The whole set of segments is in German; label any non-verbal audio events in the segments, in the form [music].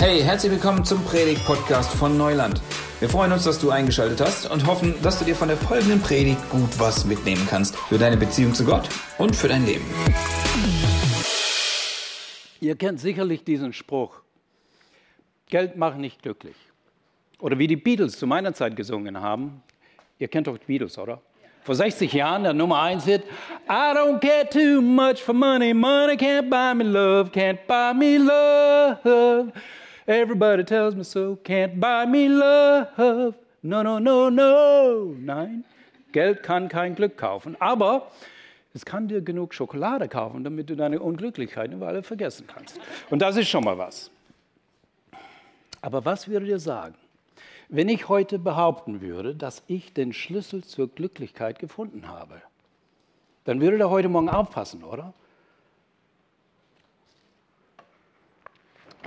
Hey, herzlich willkommen zum Predigt-Podcast von Neuland. Wir freuen uns, dass du eingeschaltet hast und hoffen, dass du dir von der folgenden Predigt gut was mitnehmen kannst für deine Beziehung zu Gott und für dein Leben. Ihr kennt sicherlich diesen Spruch, Geld macht nicht glücklich. Oder wie die Beatles zu meiner Zeit gesungen haben. Ihr kennt doch die Beatles, oder? Vor 60 Jahren der Nummer 1 Hit. I don't care too much for money, money can't buy me love, can't buy me love. Everybody tells me so, can't buy me love. No, no, no, no. Nein, Geld kann kein Glück kaufen, aber es kann dir genug Schokolade kaufen, damit du deine Unglücklichkeit eine Weile vergessen kannst. Und das ist schon mal was. Aber was würdet ihr sagen, wenn ich heute behaupten würde, dass ich den Schlüssel zur Glücklichkeit gefunden habe? Dann würdet ihr heute Morgen aufpassen, oder?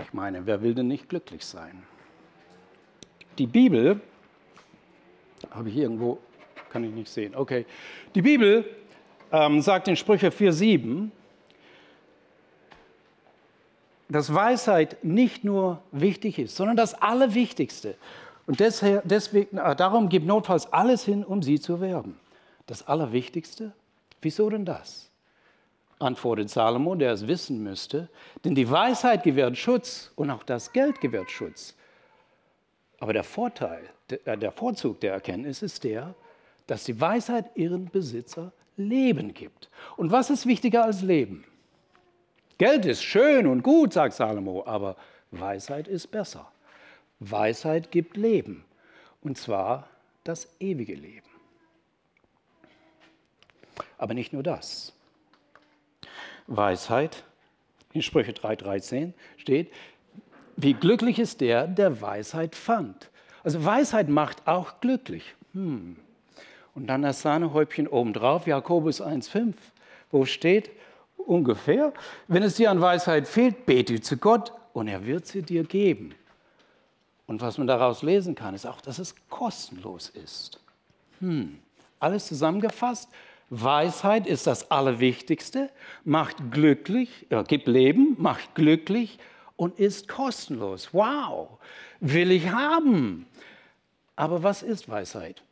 Ich meine, wer will denn nicht glücklich sein? Die Bibel, habe ich irgendwo, kann ich nicht sehen, okay. Die Bibel ähm, sagt in Sprüche 4,7, dass Weisheit nicht nur wichtig ist, sondern das Allerwichtigste. Und deswegen, äh, darum gibt notfalls alles hin, um sie zu werben. Das Allerwichtigste? Wieso denn das? Antwortet Salomo, der es wissen müsste, denn die Weisheit gewährt Schutz und auch das Geld gewährt Schutz. Aber der Vorteil, der, der Vorzug der Erkenntnis ist der, dass die Weisheit ihren Besitzer Leben gibt. Und was ist wichtiger als Leben? Geld ist schön und gut, sagt Salomo, aber Weisheit ist besser. Weisheit gibt Leben, und zwar das ewige Leben. Aber nicht nur das. Weisheit, in Sprüche 3,13 steht, wie glücklich ist der, der Weisheit fand. Also Weisheit macht auch glücklich. Hm. Und dann das Sahnehäubchen obendrauf, Jakobus 1,5, wo steht ungefähr, wenn es dir an Weisheit fehlt, bete zu Gott und er wird sie dir geben. Und was man daraus lesen kann, ist auch, dass es kostenlos ist. Hm. Alles zusammengefasst, Weisheit ist das Allerwichtigste, macht glücklich, äh, gibt Leben, macht glücklich und ist kostenlos. Wow, will ich haben. Aber was ist Weisheit?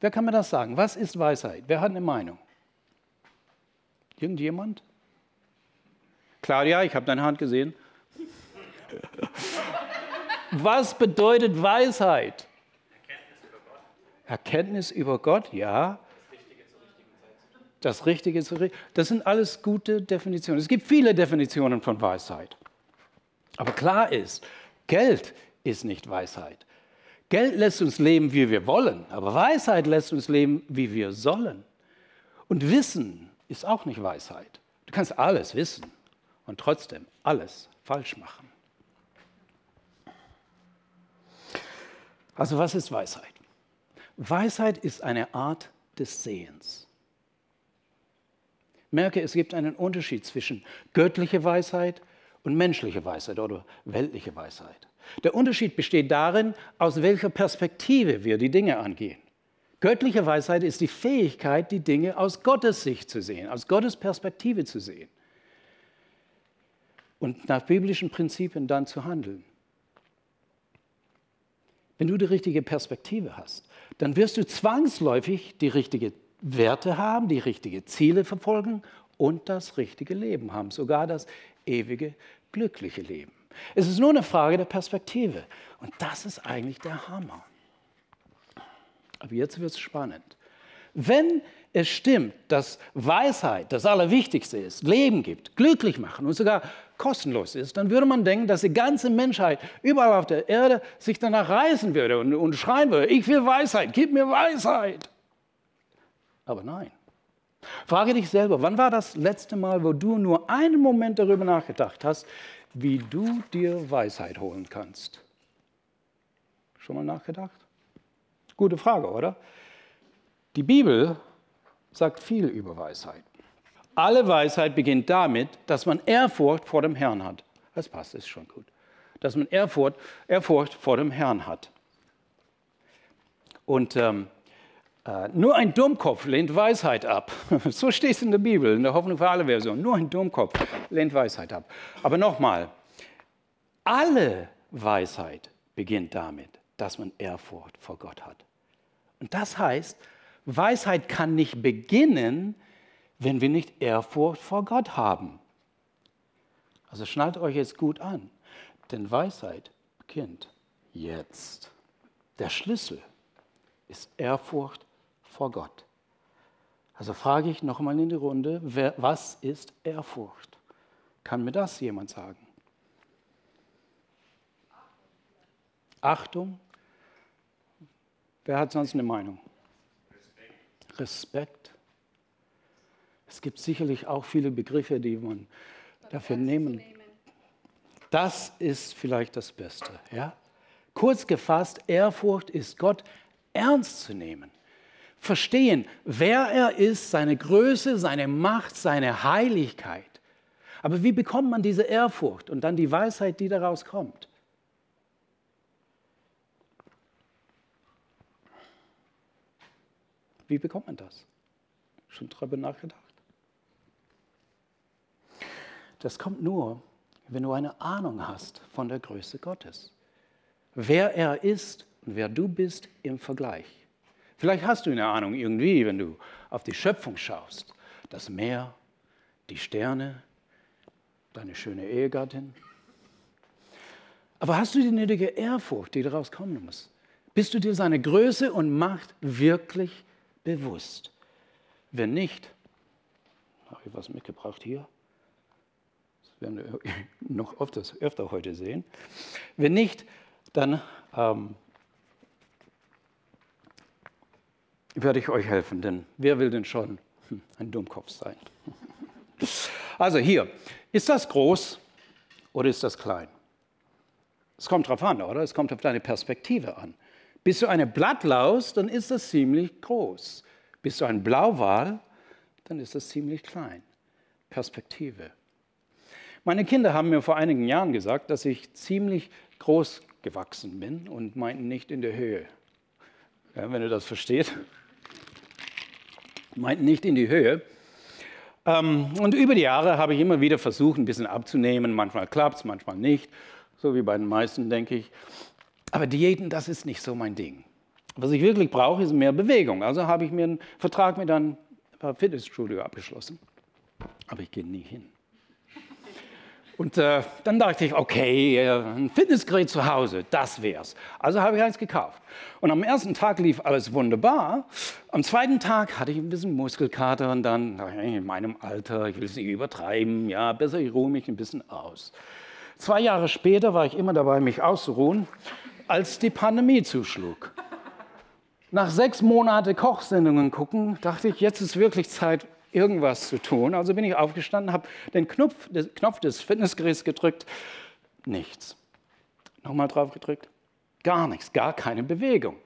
Wer kann mir das sagen? Was ist Weisheit? Wer hat eine Meinung? Irgendjemand? Claudia, ich habe deine Hand gesehen. [laughs] Was bedeutet Weisheit? Erkenntnis über Gott, ja. Das Richtige Richtigen. Das sind alles gute Definitionen. Es gibt viele Definitionen von Weisheit. Aber klar ist, Geld ist nicht Weisheit. Geld lässt uns leben, wie wir wollen, aber Weisheit lässt uns leben, wie wir sollen. Und Wissen ist auch nicht Weisheit. Du kannst alles wissen und trotzdem alles falsch machen. Also was ist Weisheit? Weisheit ist eine Art des Sehens. Merke, es gibt einen Unterschied zwischen göttlicher Weisheit und menschlicher Weisheit oder weltlicher Weisheit. Der Unterschied besteht darin, aus welcher Perspektive wir die Dinge angehen. Göttliche Weisheit ist die Fähigkeit, die Dinge aus Gottes Sicht zu sehen, aus Gottes Perspektive zu sehen und nach biblischen Prinzipien dann zu handeln. Wenn du die richtige Perspektive hast, dann wirst du zwangsläufig die richtigen Werte haben, die richtigen Ziele verfolgen und das richtige Leben haben, sogar das ewige, glückliche Leben. Es ist nur eine Frage der Perspektive. Und das ist eigentlich der Hammer. Aber jetzt wird es spannend. Wenn es stimmt, dass Weisheit das Allerwichtigste ist, Leben gibt, glücklich machen und sogar kostenlos ist, dann würde man denken, dass die ganze Menschheit überall auf der Erde sich danach reißen würde und, und schreien würde, ich will Weisheit, gib mir Weisheit. Aber nein. Frage dich selber, wann war das letzte Mal, wo du nur einen Moment darüber nachgedacht hast, wie du dir Weisheit holen kannst? Schon mal nachgedacht? Gute Frage, oder? Die Bibel sagt viel über Weisheit. Alle Weisheit beginnt damit, dass man Ehrfurcht vor dem Herrn hat. Das passt, ist schon gut. Dass man Ehrfurcht, Ehrfurcht vor dem Herrn hat. Und ähm, äh, nur ein Dummkopf lehnt Weisheit ab. [laughs] so steht es in der Bibel, in der Hoffnung für alle Version. Nur ein Dummkopf lehnt Weisheit ab. Aber nochmal, alle Weisheit beginnt damit, dass man Ehrfurcht vor Gott hat. Und das heißt, Weisheit kann nicht beginnen, wenn wir nicht Ehrfurcht vor Gott haben. Also schnallt euch jetzt gut an, denn Weisheit beginnt jetzt. Der Schlüssel ist Ehrfurcht vor Gott. Also frage ich nochmal in die Runde, wer, was ist Ehrfurcht? Kann mir das jemand sagen? Achtung. Wer hat sonst eine Meinung? Respekt. Respekt. Es gibt sicherlich auch viele Begriffe, die man dafür nehmen. Das ist vielleicht das Beste. Ja? Kurz gefasst, Ehrfurcht ist Gott ernst zu nehmen. Verstehen, wer er ist, seine Größe, seine Macht, seine Heiligkeit. Aber wie bekommt man diese Ehrfurcht und dann die Weisheit, die daraus kommt? Wie bekommt man das? Schon darüber nachgedacht? Das kommt nur, wenn du eine Ahnung hast von der Größe Gottes. Wer er ist und wer du bist im Vergleich. Vielleicht hast du eine Ahnung irgendwie, wenn du auf die Schöpfung schaust. Das Meer, die Sterne, deine schöne Ehegattin. Aber hast du die nötige Ehrfurcht, die daraus kommen muss? Bist du dir seine Größe und Macht wirklich bewusst? Wenn nicht, habe ich was mitgebracht hier. Das werden wir [laughs] noch öfters, öfter heute sehen. Wenn nicht, dann ähm, werde ich euch helfen, denn wer will denn schon ein Dummkopf sein? Also hier, ist das groß oder ist das klein? Es kommt drauf an, oder? Es kommt auf deine Perspektive an. Bist du eine Blattlaus, dann ist das ziemlich groß. Bist du ein Blauwal, dann ist das ziemlich klein. Perspektive. Meine Kinder haben mir vor einigen Jahren gesagt, dass ich ziemlich groß gewachsen bin und meinten nicht in der Höhe. Ja, wenn ihr das versteht meinten nicht in die Höhe. Ähm, und über die Jahre habe ich immer wieder versucht, ein bisschen abzunehmen. Manchmal klappt es, manchmal nicht. So wie bei den meisten, denke ich. Aber Diäten, das ist nicht so mein Ding. Was ich wirklich brauche, ist mehr Bewegung. Also habe ich mir einen Vertrag mit einem Fitnessstudio abgeschlossen. Aber ich gehe nie hin. Und äh, dann dachte ich, okay, äh, ein Fitnessgerät zu Hause, das wär's. Also habe ich eins gekauft. Und am ersten Tag lief alles wunderbar. Am zweiten Tag hatte ich ein bisschen Muskelkater und dann, in meinem Alter, ich will es nicht übertreiben, ja, besser ich ruhe mich ein bisschen aus. Zwei Jahre später war ich immer dabei, mich auszuruhen, als die Pandemie zuschlug. Nach sechs Monaten Kochsendungen gucken, dachte ich, jetzt ist wirklich Zeit, irgendwas zu tun. Also bin ich aufgestanden, habe den Knopf, den Knopf des Fitnessgeräts gedrückt. Nichts. Nochmal drauf gedrückt. Gar nichts, gar keine Bewegung.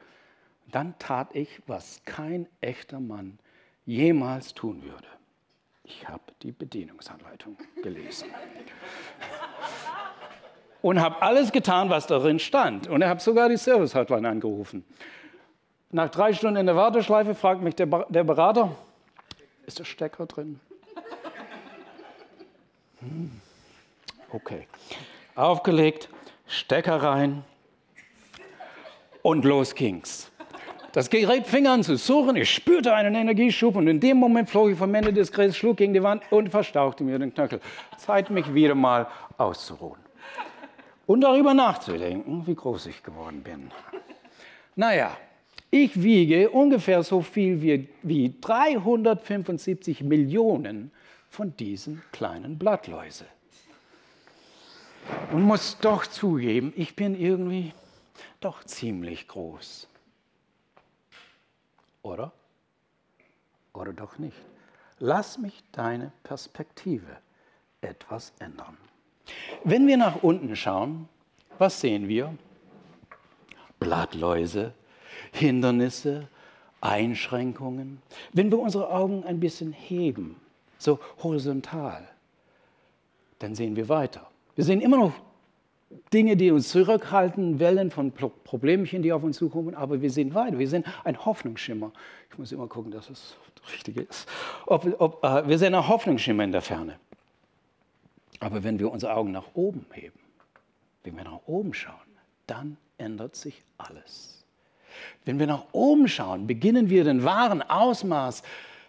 Dann tat ich, was kein echter Mann jemals tun würde. Ich habe die Bedienungsanleitung gelesen. Und habe alles getan, was darin stand. Und ich habe sogar die Service-Hotline angerufen. Nach drei Stunden in der Warteschleife fragt mich der, Berater, ist der Stecker drin? Hm. Okay. Aufgelegt, Stecker rein und los ging's. Das Gerät fing an zu suchen, ich spürte einen Energieschub und in dem Moment flog ich vom Ende des Geräts, schlug gegen die Wand und verstauchte mir den Knöchel. Zeit, mich wieder mal auszuruhen. Und darüber nachzudenken, wie groß ich geworden bin. Naja, ich wiege ungefähr so viel wie, wie 375 Millionen von diesen kleinen Blattläuse. Und muss doch zugeben, ich bin irgendwie doch ziemlich groß. Oder? Oder doch nicht? Lass mich deine Perspektive etwas ändern. Wenn wir nach unten schauen, was sehen wir? Blattläuse, Hindernisse, Einschränkungen. Wenn wir unsere Augen ein bisschen heben, so horizontal, dann sehen wir weiter. Wir sehen immer noch Dinge, die uns zurückhalten, Wellen von Problemchen, die auf uns zukommen, aber wir sehen weiter. Wir sehen einen Hoffnungsschimmer. Ich muss immer gucken, dass es das Richtige ist. Ob, ob, äh, wir sehen einen Hoffnungsschimmer in der Ferne. Aber wenn wir unsere Augen nach oben heben, Wenn wir nach oben schauen, dann ändert sich alles. Wenn wir nach oben schauen, beginnen wir den wahren Ausmaß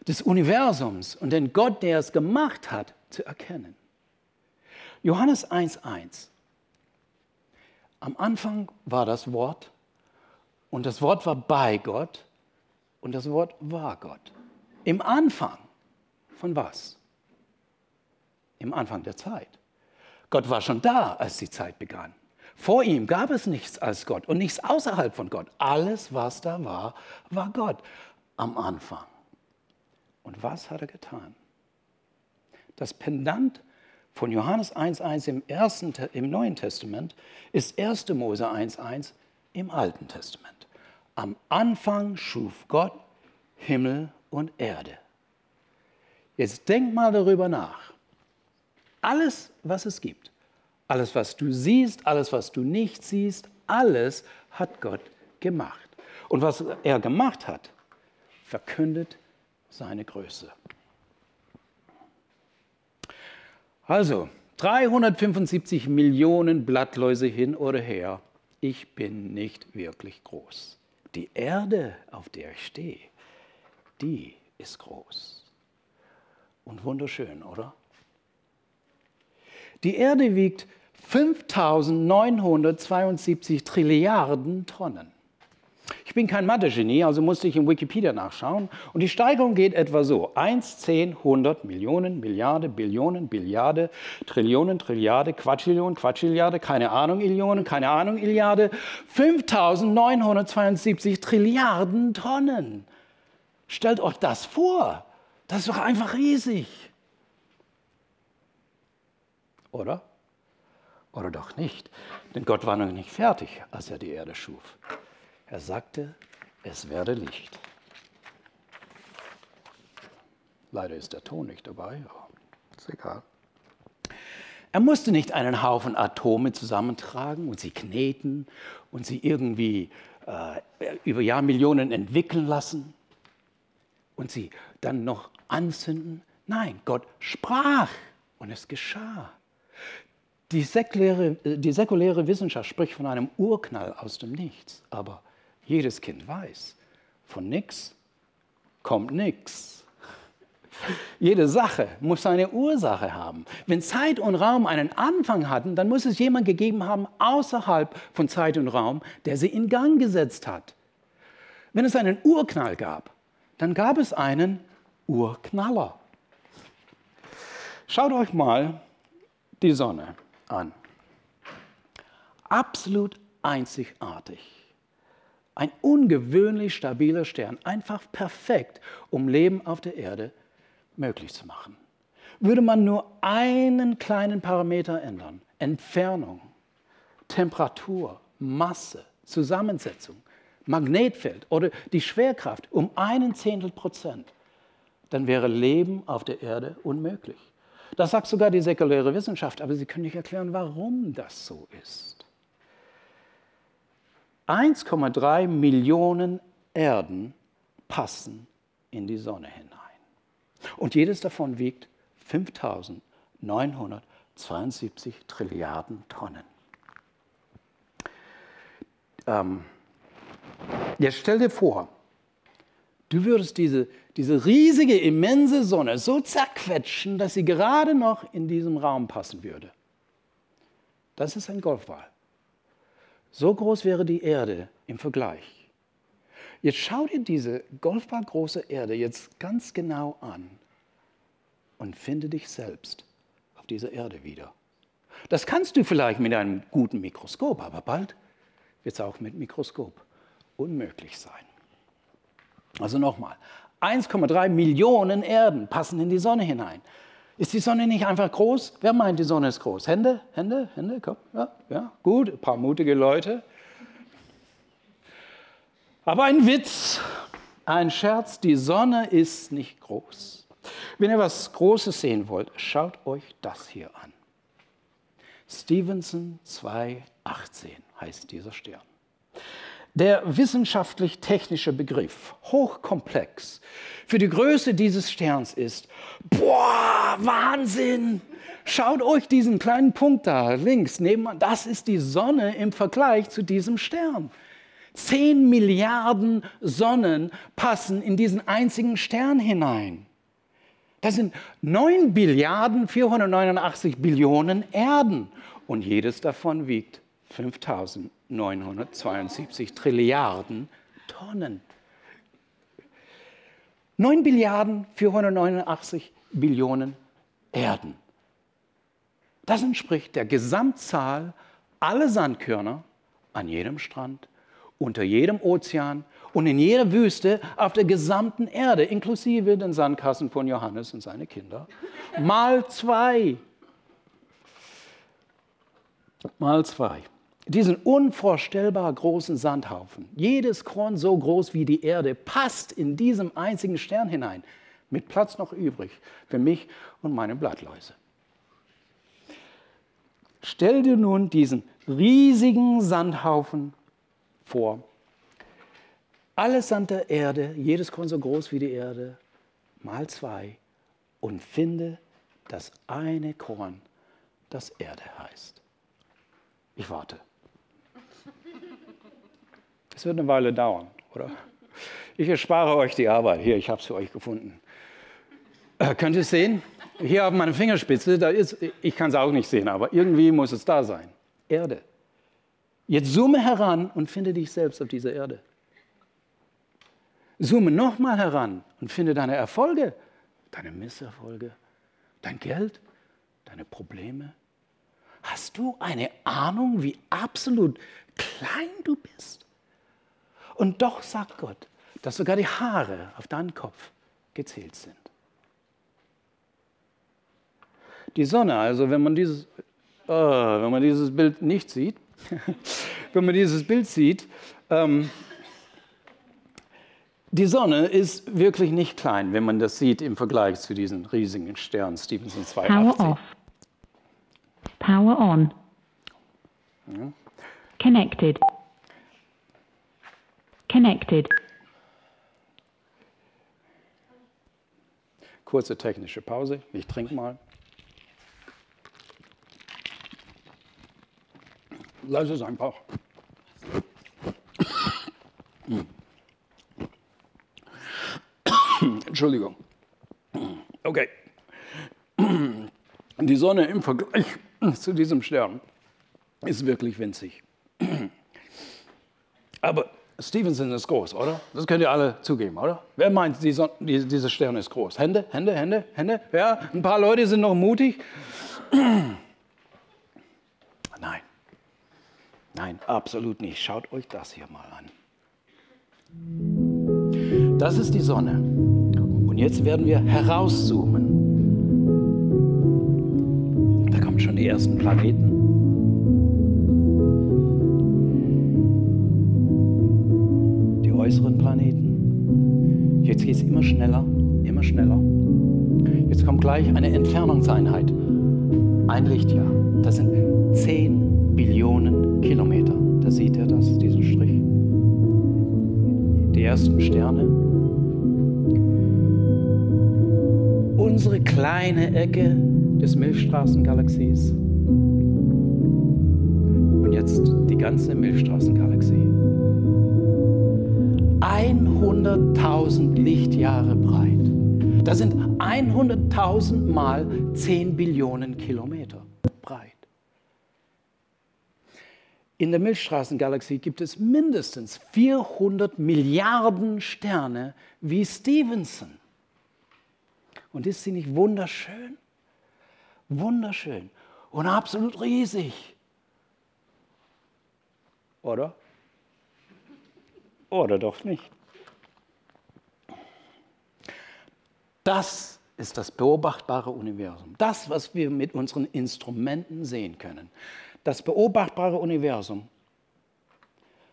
des Universums und den Gott, der es gemacht hat, zu erkennen. Johannes 1.1. Am Anfang war das Wort und das Wort war bei Gott und das Wort war Gott. Im Anfang von was? Im Anfang der Zeit. Gott war schon da, als die Zeit begann. Vor ihm gab es nichts als Gott und nichts außerhalb von Gott. Alles, was da war, war Gott am Anfang. Und was hat er getan? Das Pendant von Johannes 1.1 im, im Neuen Testament ist 1. Mose 1.1 im Alten Testament. Am Anfang schuf Gott Himmel und Erde. Jetzt denk mal darüber nach. Alles, was es gibt, alles, was du siehst, alles, was du nicht siehst, alles hat Gott gemacht. Und was er gemacht hat, verkündet seine Größe. Also, 375 Millionen Blattläuse hin oder her. Ich bin nicht wirklich groß. Die Erde, auf der ich stehe, die ist groß. Und wunderschön, oder? Die Erde wiegt 5972 Trilliarden Tonnen. Ich bin kein Mathe-Genie, also musste ich in Wikipedia nachschauen. Und die Steigerung geht etwa so. 1, 10, 100, Millionen, Milliarde, Billionen, Billiarde, Trillionen, Trilliarde, Quadrillion, Quadrilliarde, keine Ahnung, Illionen, keine Ahnung, Illiarde. 5972 Trilliarden Tonnen. Stellt euch das vor. Das ist doch einfach riesig. Oder? Oder doch nicht? Denn Gott war noch nicht fertig, als er die Erde schuf. Er sagte, es werde Licht. Leider ist der Ton nicht dabei, aber ist egal. Er musste nicht einen Haufen Atome zusammentragen und sie kneten und sie irgendwie äh, über Jahrmillionen entwickeln lassen und sie dann noch anzünden. Nein, Gott sprach und es geschah. Die säkuläre, die säkuläre Wissenschaft spricht von einem Urknall aus dem Nichts, aber jedes Kind weiß, von nichts kommt nichts. [laughs] Jede Sache muss eine Ursache haben. Wenn Zeit und Raum einen Anfang hatten, dann muss es jemand gegeben haben außerhalb von Zeit und Raum, der sie in Gang gesetzt hat. Wenn es einen Urknall gab, dann gab es einen Urknaller. Schaut euch mal die Sonne an. Absolut einzigartig. Ein ungewöhnlich stabiler Stern, einfach perfekt, um Leben auf der Erde möglich zu machen. Würde man nur einen kleinen Parameter ändern, Entfernung, Temperatur, Masse, Zusammensetzung, Magnetfeld oder die Schwerkraft um einen Zehntel Prozent, dann wäre Leben auf der Erde unmöglich. Das sagt sogar die säkuläre Wissenschaft, aber sie können nicht erklären, warum das so ist. 1,3 Millionen Erden passen in die Sonne hinein. Und jedes davon wiegt 5972 Trilliarden Tonnen. Ähm, jetzt stell dir vor, du würdest diese, diese riesige, immense Sonne so zerquetschen, dass sie gerade noch in diesem Raum passen würde. Das ist ein Golfball. So groß wäre die Erde im Vergleich. Jetzt schau dir diese golfbar große Erde jetzt ganz genau an und finde dich selbst auf dieser Erde wieder. Das kannst du vielleicht mit einem guten Mikroskop, aber bald wird es auch mit Mikroskop unmöglich sein. Also nochmal, 1,3 Millionen Erden passen in die Sonne hinein. Ist die Sonne nicht einfach groß? Wer meint, die Sonne ist groß? Hände, Hände, Hände, komm. Ja, ja, gut, ein paar mutige Leute. Aber ein Witz, ein Scherz, die Sonne ist nicht groß. Wenn ihr was Großes sehen wollt, schaut euch das hier an. Stevenson 218 heißt dieser Stern. Der wissenschaftlich-technische Begriff, hochkomplex, für die Größe dieses Sterns ist, boah, Wahnsinn! Schaut euch diesen kleinen Punkt da links nebenan, das ist die Sonne im Vergleich zu diesem Stern. Zehn Milliarden Sonnen passen in diesen einzigen Stern hinein. Das sind 9 Billiarden 489 Billionen Erden und jedes davon wiegt 5972 Trilliarden Tonnen. 9 Billiarden 489 Billionen Erden. Das entspricht der Gesamtzahl aller Sandkörner an jedem Strand, unter jedem Ozean und in jeder Wüste auf der gesamten Erde, inklusive den Sandkassen von Johannes und seine Kinder, mal zwei. Mal zwei. Diesen unvorstellbar großen Sandhaufen, jedes Korn so groß wie die Erde, passt in diesem einzigen Stern hinein, mit Platz noch übrig für mich und meine Blattläuse. Stell dir nun diesen riesigen Sandhaufen vor alles an der Erde, jedes Korn so groß wie die Erde, mal zwei und finde das eine Korn, das Erde heißt. Ich warte. Es wird eine Weile dauern, oder? Ich erspare euch die Arbeit. Hier, ich habe es für euch gefunden. Äh, könnt ihr es sehen? Hier auf meiner Fingerspitze, da ist, ich kann es auch nicht sehen, aber irgendwie muss es da sein. Erde. Jetzt zoome heran und finde dich selbst auf dieser Erde. Zoome nochmal heran und finde deine Erfolge, deine Misserfolge, dein Geld, deine Probleme. Hast du eine Ahnung, wie absolut klein du bist? Und doch sagt Gott, dass sogar die Haare auf deinem Kopf gezählt sind. Die Sonne, also wenn man dieses, oh, wenn man dieses Bild nicht sieht, [laughs] wenn man dieses Bild sieht, ähm, die Sonne ist wirklich nicht klein, wenn man das sieht im Vergleich zu diesen riesigen Sternen Stevenson 280. Power off. Power on. Ja. Connected. Connected. Kurze technische Pause. Ich trinke mal. Lass es einfach. Entschuldigung. Okay. Die Sonne im Vergleich zu diesem Stern ist wirklich winzig. Aber Stevenson ist groß, oder? Das könnt ihr alle zugeben, oder? Wer meint, die Sonne, die, dieser Stern ist groß? Hände, Hände, Hände, Hände? Ja, ein paar Leute sind noch mutig. [clears throat] Nein. Nein, absolut nicht. Schaut euch das hier mal an. Das ist die Sonne. Und jetzt werden wir herauszoomen. Da kommen schon die ersten Planeten. Es immer schneller, immer schneller. Jetzt kommt gleich eine Entfernungseinheit. Ein Lichtjahr. Das sind 10 Billionen Kilometer. Da seht ihr das, diesen Strich. Die ersten Sterne, unsere kleine Ecke des Milchstraßengalaxies. Und jetzt die ganze Milchstraßengalaxie. 100.000 Lichtjahre breit. Das sind 100.000 mal 10 Billionen Kilometer breit. In der Milchstraßengalaxie gibt es mindestens 400 Milliarden Sterne wie Stevenson. Und ist sie nicht wunderschön? Wunderschön und absolut riesig. Oder? Oder doch nicht? Das ist das beobachtbare Universum. Das, was wir mit unseren Instrumenten sehen können. Das beobachtbare Universum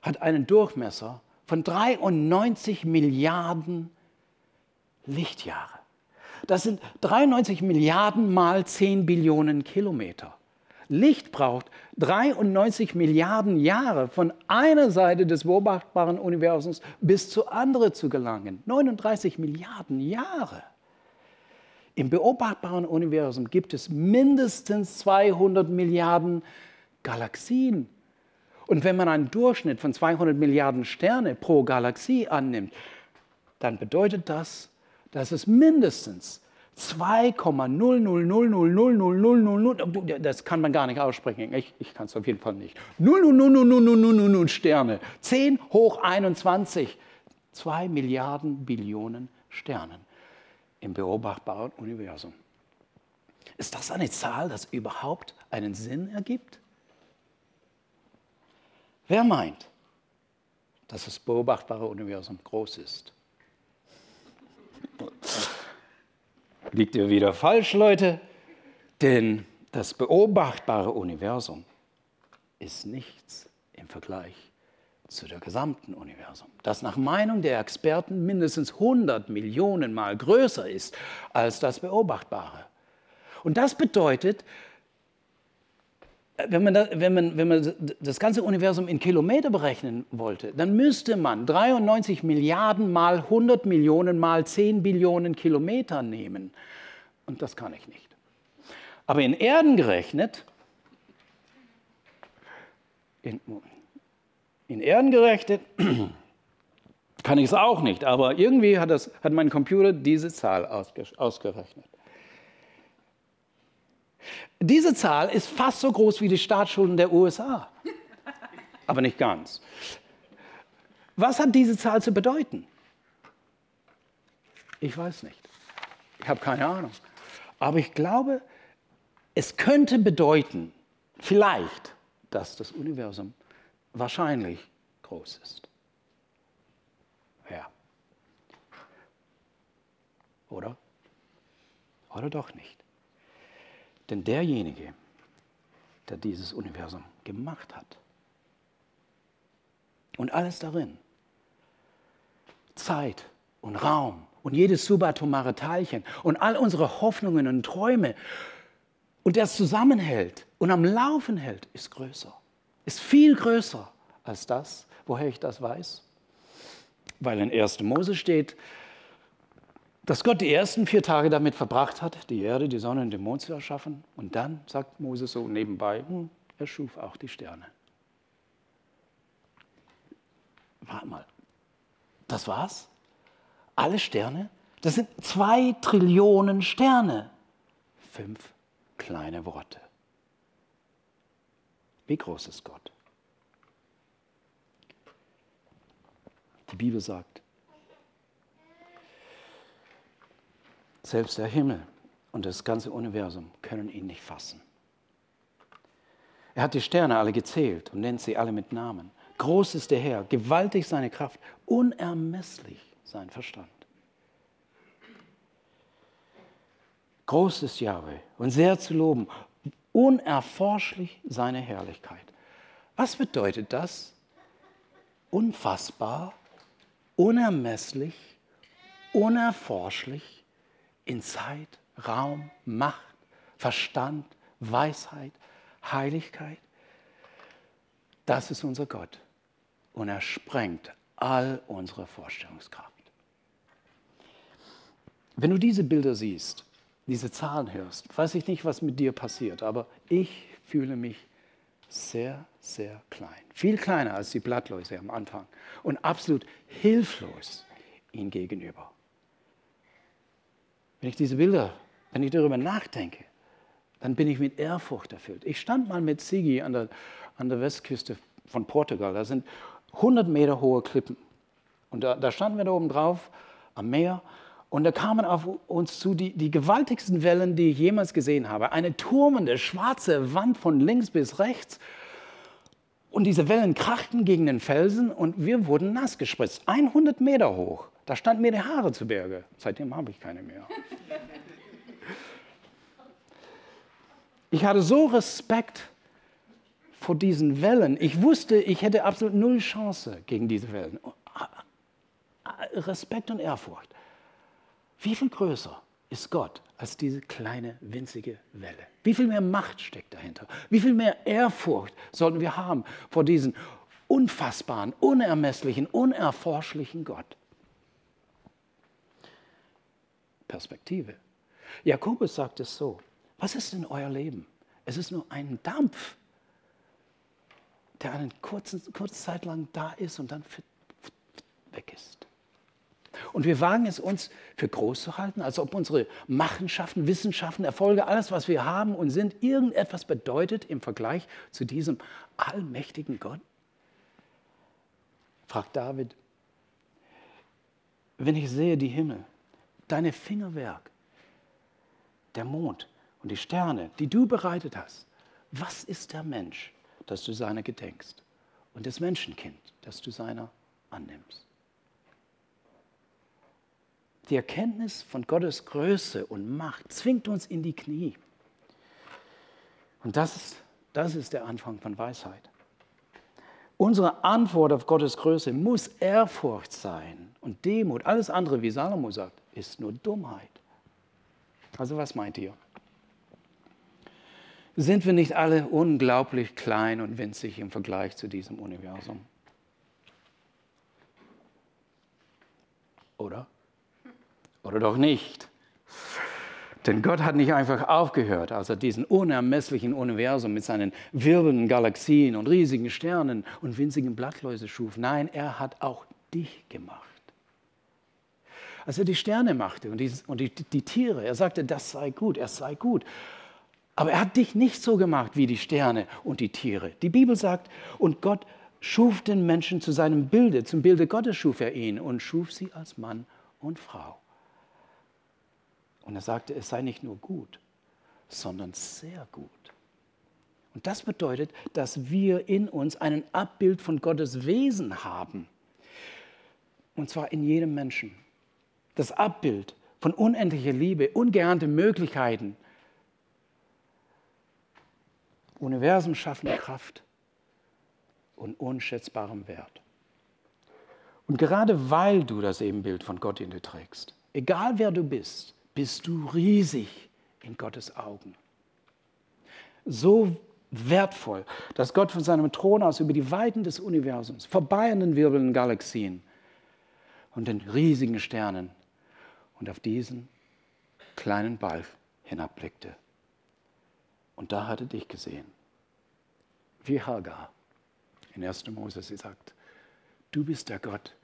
hat einen Durchmesser von 93 Milliarden Lichtjahre. Das sind 93 Milliarden mal 10 Billionen Kilometer. Licht braucht 93 Milliarden Jahre von einer Seite des beobachtbaren Universums bis zur anderen zu gelangen. 39 Milliarden Jahre. Im beobachtbaren Universum gibt es mindestens 200 Milliarden Galaxien. Und wenn man einen Durchschnitt von 200 Milliarden Sterne pro Galaxie annimmt, dann bedeutet das, dass es mindestens 2,000000000, das kann man gar nicht aussprechen, ich, ich kann es auf jeden Fall nicht. 0000000 Sterne, 10 hoch 21, 2 Milliarden Billionen Sternen im beobachtbaren Universum. Ist das eine Zahl, das überhaupt einen Sinn ergibt? Wer meint, dass das beobachtbare Universum groß ist? Liegt ihr wieder falsch, Leute? Denn das beobachtbare Universum ist nichts im Vergleich zu der gesamten Universum, das nach Meinung der Experten mindestens 100 Millionen Mal größer ist als das Beobachtbare. Und das bedeutet, wenn man, da, wenn, man, wenn man das ganze Universum in Kilometer berechnen wollte, dann müsste man 93 Milliarden mal 100 Millionen mal 10 Billionen Kilometer nehmen. Und das kann ich nicht. Aber in Erden gerechnet, in, in gerechnet, kann ich es auch nicht. Aber irgendwie hat, das, hat mein Computer diese Zahl ausgerechnet. Diese Zahl ist fast so groß wie die Staatsschulden der USA. Aber nicht ganz. Was hat diese Zahl zu bedeuten? Ich weiß nicht. Ich habe keine Ahnung. Aber ich glaube, es könnte bedeuten, vielleicht, dass das Universum wahrscheinlich groß ist. Ja. Oder? Oder doch nicht? Denn derjenige, der dieses Universum gemacht hat und alles darin, Zeit und Raum und jedes subatomare Teilchen und all unsere Hoffnungen und Träume und der es zusammenhält und am Laufen hält, ist größer, ist viel größer als das, woher ich das weiß. Weil in 1. Mose steht, dass Gott die ersten vier Tage damit verbracht hat, die Erde, die Sonne und den Mond zu erschaffen. Und dann sagt Moses so nebenbei, hm, er schuf auch die Sterne. Warte mal, das war's? Alle Sterne? Das sind zwei Trillionen Sterne. Fünf kleine Worte. Wie groß ist Gott? Die Bibel sagt, Selbst der Himmel und das ganze Universum können ihn nicht fassen. Er hat die Sterne alle gezählt und nennt sie alle mit Namen. Groß ist der Herr, gewaltig seine Kraft, unermesslich sein Verstand. Groß ist Yahweh und sehr zu loben, unerforschlich seine Herrlichkeit. Was bedeutet das? Unfassbar, unermesslich, unerforschlich in Zeit, Raum, Macht, Verstand, Weisheit, Heiligkeit. Das ist unser Gott. Und er sprengt all unsere Vorstellungskraft. Wenn du diese Bilder siehst, diese Zahlen hörst, weiß ich nicht, was mit dir passiert, aber ich fühle mich sehr, sehr klein. Viel kleiner als die Blattläuse am Anfang und absolut hilflos ihm gegenüber. Wenn ich diese Bilder, wenn ich darüber nachdenke, dann bin ich mit Ehrfurcht erfüllt. Ich stand mal mit Sigi an der, an der Westküste von Portugal. Da sind 100 Meter hohe Klippen. Und da, da standen wir da oben drauf am Meer. Und da kamen auf uns zu die, die gewaltigsten Wellen, die ich jemals gesehen habe. Eine turmende, schwarze Wand von links bis rechts. Und diese Wellen krachten gegen den Felsen und wir wurden nass gespritzt. 100 Meter hoch. Da standen mir die Haare zu Berge. Seitdem habe ich keine mehr. Ich hatte so Respekt vor diesen Wellen. Ich wusste, ich hätte absolut null Chance gegen diese Wellen. Respekt und Ehrfurcht. Wie viel größer ist Gott als diese kleine, winzige Welle. Wie viel mehr Macht steckt dahinter? Wie viel mehr Ehrfurcht sollten wir haben vor diesem unfassbaren, unermesslichen, unerforschlichen Gott? Perspektive. Jakobus sagt es so, was ist denn euer Leben? Es ist nur ein Dampf, der eine kurze, kurze Zeit lang da ist und dann weg ist. Und wir wagen es uns für groß zu halten, als ob unsere Machenschaften, Wissenschaften, Erfolge, alles, was wir haben und sind, irgendetwas bedeutet im Vergleich zu diesem allmächtigen Gott? Fragt David, wenn ich sehe die Himmel, deine Fingerwerk, der Mond und die Sterne, die du bereitet hast, was ist der Mensch, dass du seiner gedenkst und das Menschenkind, dass du seiner annimmst? Die Erkenntnis von Gottes Größe und Macht zwingt uns in die Knie. Und das ist, das ist der Anfang von Weisheit. Unsere Antwort auf Gottes Größe muss Ehrfurcht sein und Demut. Alles andere, wie Salomo sagt, ist nur Dummheit. Also was meint ihr? Sind wir nicht alle unglaublich klein und winzig im Vergleich zu diesem Universum? Oder? Oder doch nicht? Denn Gott hat nicht einfach aufgehört, als er diesen unermesslichen Universum mit seinen wirbelnden Galaxien und riesigen Sternen und winzigen Blattläuse schuf. Nein, er hat auch dich gemacht. Als er die Sterne machte und, die, und die, die Tiere, er sagte, das sei gut, er sei gut. Aber er hat dich nicht so gemacht wie die Sterne und die Tiere. Die Bibel sagt, und Gott schuf den Menschen zu seinem Bilde, zum Bilde Gottes schuf er ihn und schuf sie als Mann und Frau. Und er sagte, es sei nicht nur gut, sondern sehr gut. Und das bedeutet, dass wir in uns ein Abbild von Gottes Wesen haben. Und zwar in jedem Menschen. Das Abbild von unendlicher Liebe, ungeahnte Möglichkeiten, Universum schaffende Kraft und unschätzbarem Wert. Und gerade weil du das Ebenbild von Gott in dir trägst, egal wer du bist, bist du riesig in Gottes Augen. So wertvoll, dass Gott von seinem Thron aus über die Weiten des Universums, vorbei an den wirbelnden Galaxien und den riesigen Sternen und auf diesen kleinen Ball hinabblickte. Und da hatte dich gesehen. Wie Hagar in 1. Mose, sie sagt, du bist der Gott,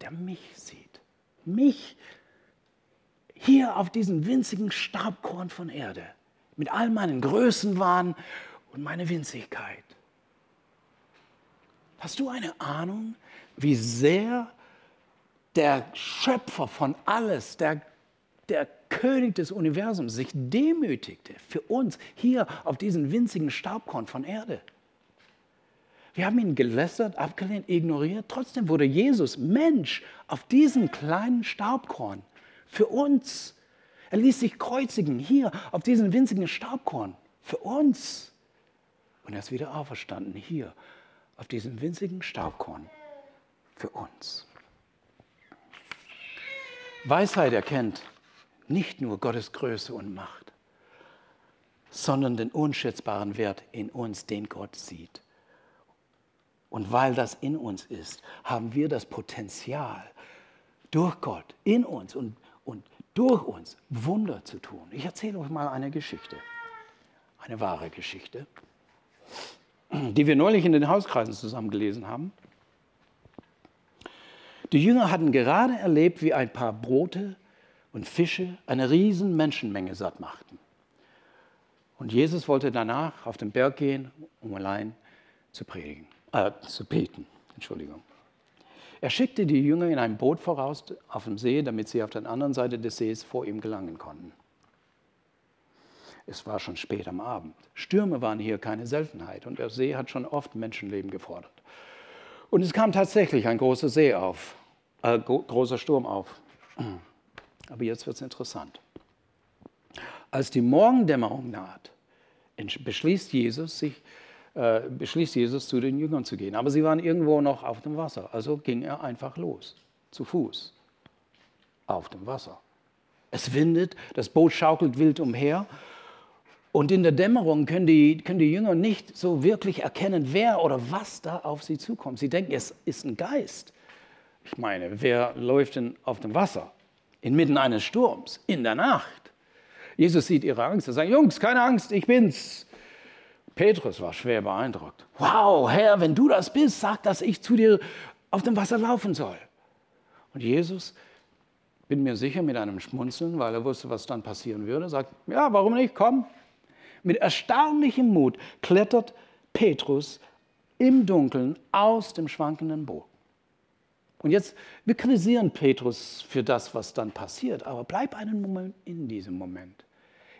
der mich sieht. Mich, hier auf diesem winzigen Staubkorn von Erde, mit all meinen Größenwahn und meiner Winzigkeit. Hast du eine Ahnung, wie sehr der Schöpfer von alles, der, der König des Universums sich demütigte für uns hier auf diesem winzigen Staubkorn von Erde? Wir haben ihn gelästert, abgelehnt, ignoriert. Trotzdem wurde Jesus Mensch auf diesem kleinen Staubkorn. Für uns. Er ließ sich kreuzigen hier auf diesem winzigen Staubkorn. Für uns. Und er ist wieder auferstanden hier auf diesem winzigen Staubkorn. Für uns. Weisheit erkennt nicht nur Gottes Größe und Macht, sondern den unschätzbaren Wert in uns, den Gott sieht. Und weil das in uns ist, haben wir das Potenzial, durch Gott, in uns und durch uns Wunder zu tun. Ich erzähle euch mal eine Geschichte, eine wahre Geschichte, die wir neulich in den Hauskreisen zusammen gelesen haben. Die Jünger hatten gerade erlebt, wie ein paar Brote und Fische eine riesen Menschenmenge satt machten. Und Jesus wollte danach auf den Berg gehen, um allein zu predigen, äh, zu beten. Entschuldigung. Er schickte die Jünger in ein Boot voraus auf dem See, damit sie auf der anderen Seite des Sees vor ihm gelangen konnten. Es war schon spät am Abend. Stürme waren hier keine Seltenheit und der See hat schon oft Menschenleben gefordert. Und es kam tatsächlich ein großer See auf, äh, großer Sturm auf. Aber jetzt wird es interessant. Als die Morgendämmerung naht, beschließt Jesus, sich äh, beschließt Jesus, zu den Jüngern zu gehen. Aber sie waren irgendwo noch auf dem Wasser. Also ging er einfach los, zu Fuß, auf dem Wasser. Es windet, das Boot schaukelt wild umher. Und in der Dämmerung können die, können die Jünger nicht so wirklich erkennen, wer oder was da auf sie zukommt. Sie denken, es ist ein Geist. Ich meine, wer läuft denn auf dem Wasser? Inmitten eines Sturms, in der Nacht. Jesus sieht ihre Angst. Er sagt, Jungs, keine Angst, ich bin's. Petrus war schwer beeindruckt. Wow, Herr, wenn du das bist, sag, dass ich zu dir auf dem Wasser laufen soll. Und Jesus, bin mir sicher, mit einem Schmunzeln, weil er wusste, was dann passieren würde, sagt, ja, warum nicht, komm. Mit erstaunlichem Mut klettert Petrus im Dunkeln aus dem schwankenden Boot. Und jetzt, wir kritisieren Petrus für das, was dann passiert, aber bleib einen Moment in diesem Moment.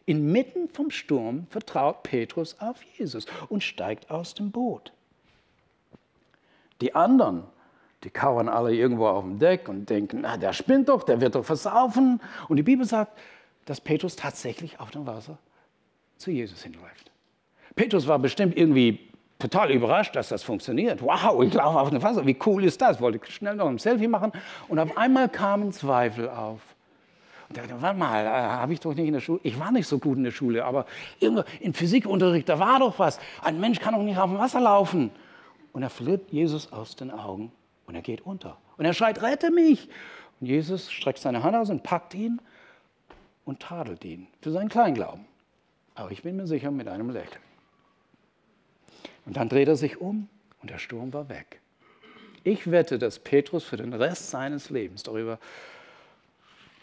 Inmitten vom Sturm vertraut Petrus auf Jesus und steigt aus dem Boot. Die anderen, die kauern alle irgendwo auf dem Deck und denken, na, der spinnt doch, der wird doch versaufen. Und die Bibel sagt, dass Petrus tatsächlich auf dem Wasser zu Jesus hinläuft. Petrus war bestimmt irgendwie total überrascht, dass das funktioniert. Wow, ich laufe auf dem Wasser, wie cool ist das? Wollte schnell noch ein Selfie machen und auf einmal kamen Zweifel auf. Und ich dachte, warte mal, äh, habe ich doch nicht in der Schule, ich war nicht so gut in der Schule, aber irgendwo im Physikunterricht, da war doch was. Ein Mensch kann doch nicht auf dem Wasser laufen. Und er verliert Jesus aus den Augen und er geht unter. Und er schreit, rette mich. Und Jesus streckt seine Hand aus und packt ihn und tadelt ihn für seinen Kleinglauben. Aber ich bin mir sicher mit einem Lächeln. Und dann dreht er sich um und der Sturm war weg. Ich wette, dass Petrus für den Rest seines Lebens darüber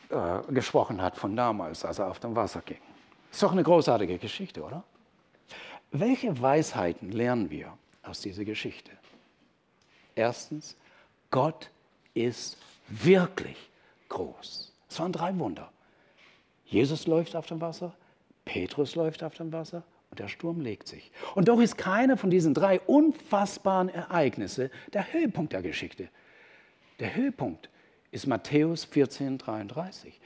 äh, gesprochen hat, von damals, als er auf dem Wasser ging. Ist doch eine großartige Geschichte, oder? Welche Weisheiten lernen wir aus dieser Geschichte? Erstens, Gott ist wirklich groß. Es waren drei Wunder. Jesus läuft auf dem Wasser, Petrus läuft auf dem Wasser und der Sturm legt sich. Und doch ist keiner von diesen drei unfassbaren Ereignisse der Höhepunkt der Geschichte. Der Höhepunkt ist Matthäus 14, 33.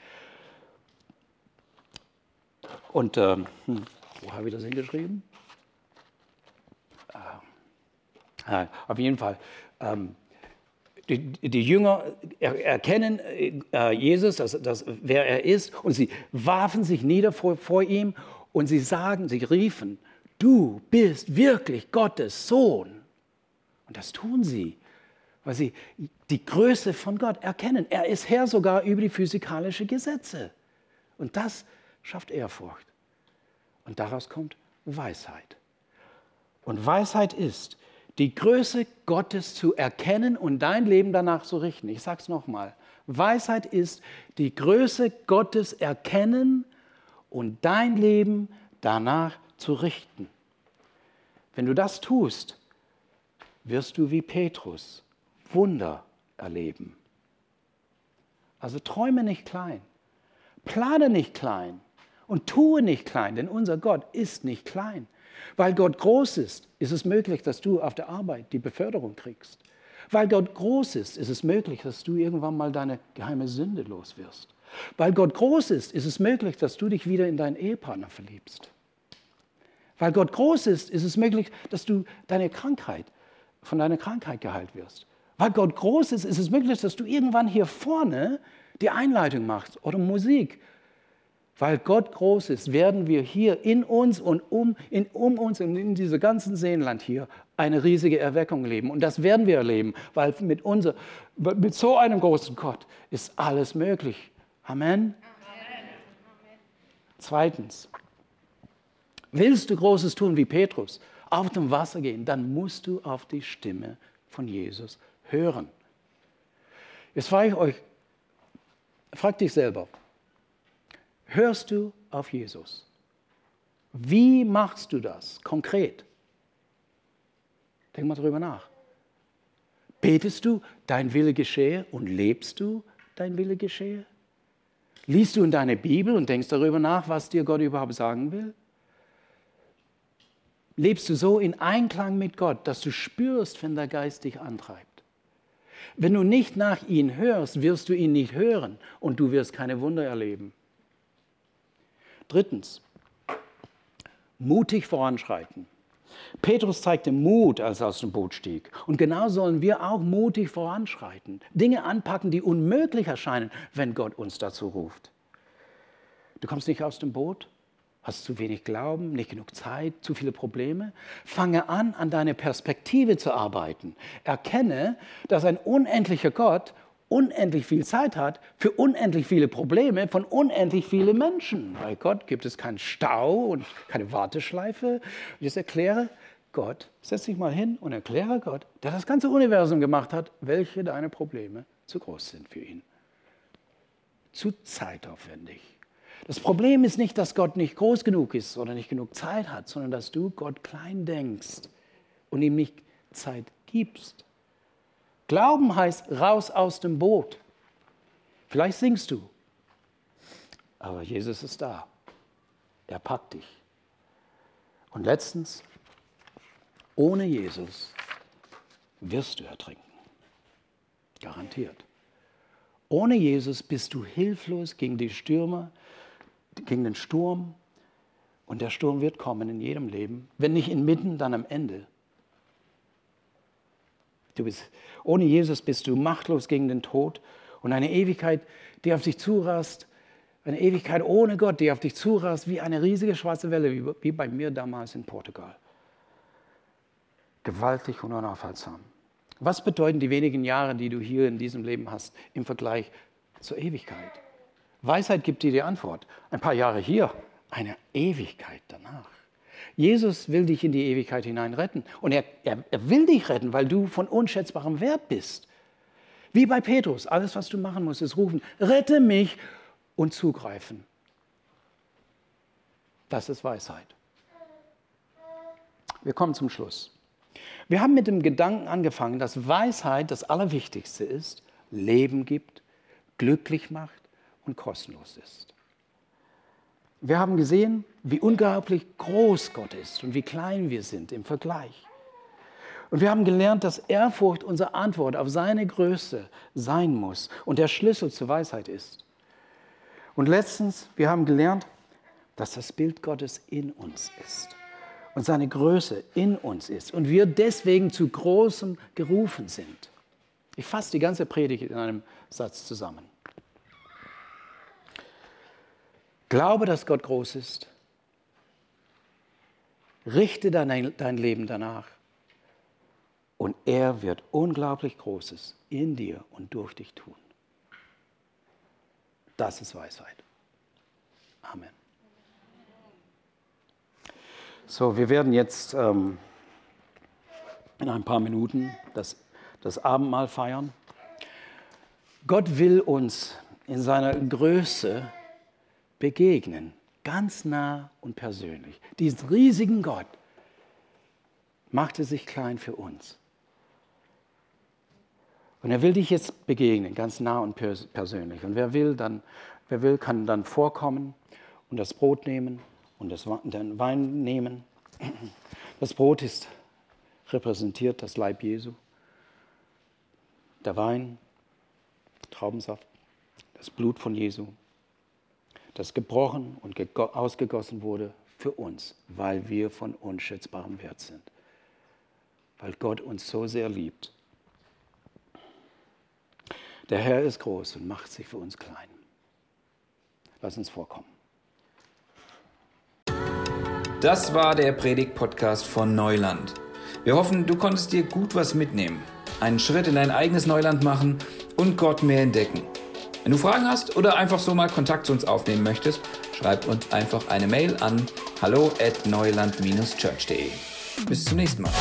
Und ähm, hm, wo habe ich das hingeschrieben? Ah, auf jeden Fall. Ähm, die, die, Jünger erkennen äh, Jesus, dass, dass, wer er ist, und sie warfen sich nieder vor, vor ihm und sie sagen, sie riefen, du bist wirklich Gottes Sohn. Und das tun sie, weil sie die Größe von Gott erkennen. Er ist Herr sogar über die physikalischen Gesetze. Und das schafft Ehrfurcht. Und daraus kommt Weisheit. Und Weisheit ist, die Größe Gottes zu erkennen und dein Leben danach zu richten. Ich sage es nochmal. Weisheit ist die Größe Gottes erkennen und dein Leben danach zu richten. Wenn du das tust, wirst du wie Petrus Wunder erleben. Also träume nicht klein, plane nicht klein und tue nicht klein, denn unser Gott ist nicht klein. Weil Gott groß ist, ist es möglich, dass du auf der Arbeit die Beförderung kriegst. Weil Gott groß ist, ist es möglich, dass du irgendwann mal deine geheime Sünde los wirst. Weil Gott groß ist, ist es möglich, dass du dich wieder in deinen Ehepartner verliebst. Weil Gott groß ist, ist es möglich, dass du deine Krankheit, von deiner Krankheit geheilt wirst. Weil Gott groß ist, ist es möglich, dass du irgendwann hier vorne die Einleitung machst oder Musik. Weil Gott groß ist, werden wir hier in uns und um, in, um uns und in diesem ganzen Seenland hier eine riesige Erweckung leben. Und das werden wir erleben, weil mit, unser, mit so einem großen Gott ist alles möglich. Amen. Amen. Zweitens, willst du Großes tun wie Petrus, auf dem Wasser gehen, dann musst du auf die Stimme von Jesus hören. Jetzt frage ich euch, frag dich selber, hörst du auf Jesus? Wie machst du das konkret? Denk mal drüber nach. Betest du, dein Wille geschehe und lebst du, dein Wille geschehe? Liest du in deine Bibel und denkst darüber nach, was dir Gott überhaupt sagen will? Lebst du so in Einklang mit Gott, dass du spürst, wenn der Geist dich antreibt? Wenn du nicht nach ihm hörst, wirst du ihn nicht hören und du wirst keine Wunder erleben. Drittens, mutig voranschreiten. Petrus zeigte Mut, als er aus dem Boot stieg. Und genau sollen wir auch mutig voranschreiten. Dinge anpacken, die unmöglich erscheinen, wenn Gott uns dazu ruft. Du kommst nicht aus dem Boot? Hast zu wenig Glauben, nicht genug Zeit, zu viele Probleme? Fange an, an deiner Perspektive zu arbeiten. Erkenne, dass ein unendlicher Gott unendlich viel Zeit hat für unendlich viele Probleme von unendlich vielen Menschen. Bei Gott gibt es keinen Stau und keine Warteschleife. Ich jetzt erkläre Gott, setz dich mal hin und erkläre Gott, der das ganze Universum gemacht hat, welche deine Probleme zu groß sind für ihn. Zu zeitaufwendig. Das Problem ist nicht, dass Gott nicht groß genug ist oder nicht genug Zeit hat, sondern dass du Gott klein denkst und ihm nicht Zeit gibst. Glauben heißt raus aus dem Boot. Vielleicht singst du, aber Jesus ist da. Er packt dich. Und letztens, ohne Jesus wirst du ertrinken. Garantiert. Ohne Jesus bist du hilflos gegen die Stürme, gegen den Sturm. Und der Sturm wird kommen in jedem Leben. Wenn nicht inmitten, dann am Ende. Du bist, ohne Jesus bist du machtlos gegen den Tod und eine Ewigkeit, die auf dich zurast, eine Ewigkeit ohne Gott, die auf dich zurast, wie eine riesige schwarze Welle, wie, wie bei mir damals in Portugal. Gewaltig und unaufhaltsam. Was bedeuten die wenigen Jahre, die du hier in diesem Leben hast, im Vergleich zur Ewigkeit? Weisheit gibt dir die Antwort. Ein paar Jahre hier, eine Ewigkeit danach. Jesus will dich in die Ewigkeit hinein retten. Und er, er, er will dich retten, weil du von unschätzbarem Wert bist. Wie bei Petrus, alles, was du machen musst, ist rufen, rette mich und zugreifen. Das ist Weisheit. Wir kommen zum Schluss. Wir haben mit dem Gedanken angefangen, dass Weisheit das Allerwichtigste ist, Leben gibt, glücklich macht und kostenlos ist. Wir haben gesehen, wie unglaublich groß Gott ist und wie klein wir sind im Vergleich. Und wir haben gelernt, dass Ehrfurcht unsere Antwort auf seine Größe sein muss und der Schlüssel zur Weisheit ist. Und letztens, wir haben gelernt, dass das Bild Gottes in uns ist und seine Größe in uns ist und wir deswegen zu Großem gerufen sind. Ich fasse die ganze Predigt in einem Satz zusammen. Glaube, dass Gott groß ist. Richte dein, dein Leben danach. Und er wird unglaublich Großes in dir und durch dich tun. Das ist Weisheit. Amen. So, wir werden jetzt ähm, in ein paar Minuten das, das Abendmahl feiern. Gott will uns in seiner Größe begegnen, ganz nah und persönlich. Diesen riesigen Gott machte sich klein für uns. Und er will dich jetzt begegnen, ganz nah und persönlich. Und wer will, dann, wer will, kann dann vorkommen und das Brot nehmen und das, den Wein nehmen. Das Brot ist repräsentiert das Leib Jesu. Der Wein, Traubensaft, das Blut von Jesu, das gebrochen und ausgegossen wurde für uns, weil wir von unschätzbarem Wert sind, weil Gott uns so sehr liebt. Der Herr ist groß und macht sich für uns klein. Lass uns vorkommen. Das war der Predigt-Podcast von Neuland. Wir hoffen, du konntest dir gut was mitnehmen, einen Schritt in dein eigenes Neuland machen und Gott mehr entdecken. Wenn du Fragen hast oder einfach so mal Kontakt zu uns aufnehmen möchtest, schreib uns einfach eine Mail an hallo at neuland-church.de. Bis zum nächsten Mal.